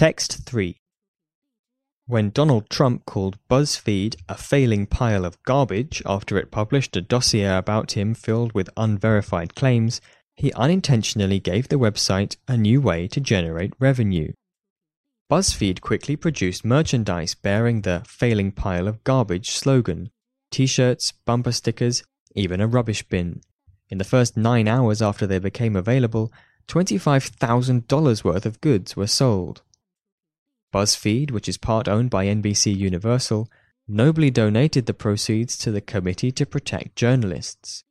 Text 3 When Donald Trump called BuzzFeed a failing pile of garbage after it published a dossier about him filled with unverified claims, he unintentionally gave the website a new way to generate revenue. BuzzFeed quickly produced merchandise bearing the failing pile of garbage slogan t shirts, bumper stickers, even a rubbish bin. In the first nine hours after they became available, $25,000 worth of goods were sold. BuzzFeed, which is part owned by NBC Universal, nobly donated the proceeds to the Committee to Protect Journalists.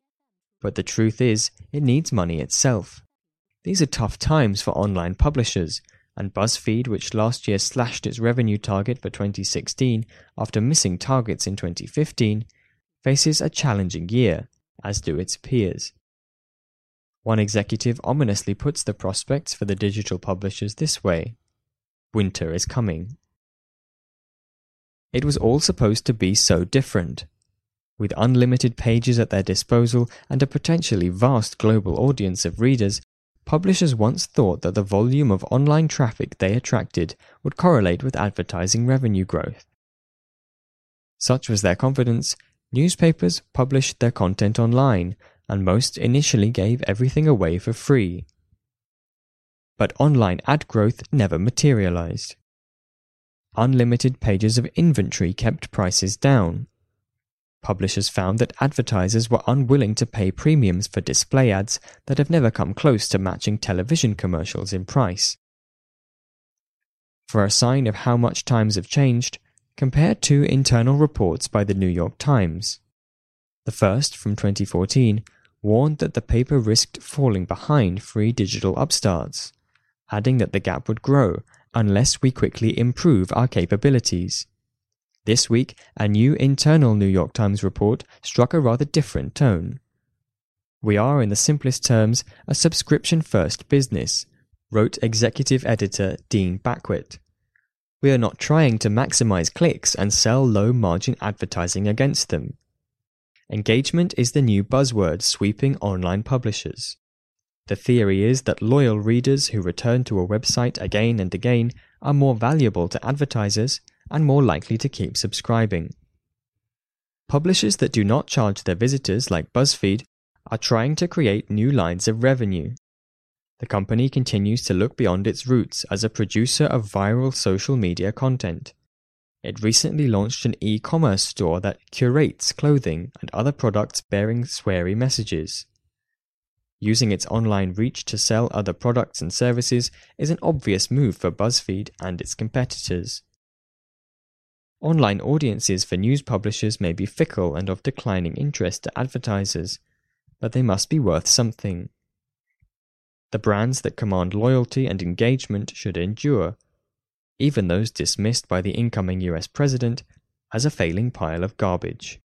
But the truth is, it needs money itself. These are tough times for online publishers, and BuzzFeed, which last year slashed its revenue target for 2016 after missing targets in 2015, faces a challenging year, as do its peers. One executive ominously puts the prospects for the digital publishers this way Winter is coming. It was all supposed to be so different. With unlimited pages at their disposal and a potentially vast global audience of readers, publishers once thought that the volume of online traffic they attracted would correlate with advertising revenue growth. Such was their confidence, newspapers published their content online, and most initially gave everything away for free. But online ad growth never materialized. Unlimited pages of inventory kept prices down. Publishers found that advertisers were unwilling to pay premiums for display ads that have never come close to matching television commercials in price. For a sign of how much times have changed, compare two internal reports by the New York Times. The first, from 2014, warned that the paper risked falling behind free digital upstarts, adding that the gap would grow unless we quickly improve our capabilities. This week, a new internal New York Times report struck a rather different tone. We are, in the simplest terms, a subscription first business, wrote executive editor Dean Baquet. We are not trying to maximize clicks and sell low margin advertising against them. Engagement is the new buzzword sweeping online publishers. The theory is that loyal readers who return to a website again and again are more valuable to advertisers and more likely to keep subscribing. Publishers that do not charge their visitors, like BuzzFeed, are trying to create new lines of revenue. The company continues to look beyond its roots as a producer of viral social media content. It recently launched an e commerce store that curates clothing and other products bearing sweary messages. Using its online reach to sell other products and services is an obvious move for BuzzFeed and its competitors. Online audiences for news publishers may be fickle and of declining interest to advertisers, but they must be worth something. The brands that command loyalty and engagement should endure, even those dismissed by the incoming US president as a failing pile of garbage.